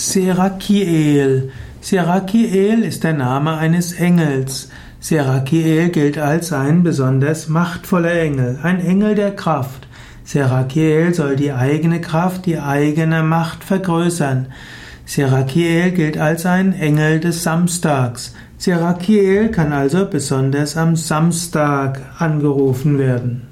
Serakiel. Serakiel ist der Name eines Engels. Serakiel gilt als ein besonders machtvoller Engel, ein Engel der Kraft. Serakiel soll die eigene Kraft, die eigene Macht vergrößern. Serakiel gilt als ein Engel des Samstags. Serakiel kann also besonders am Samstag angerufen werden.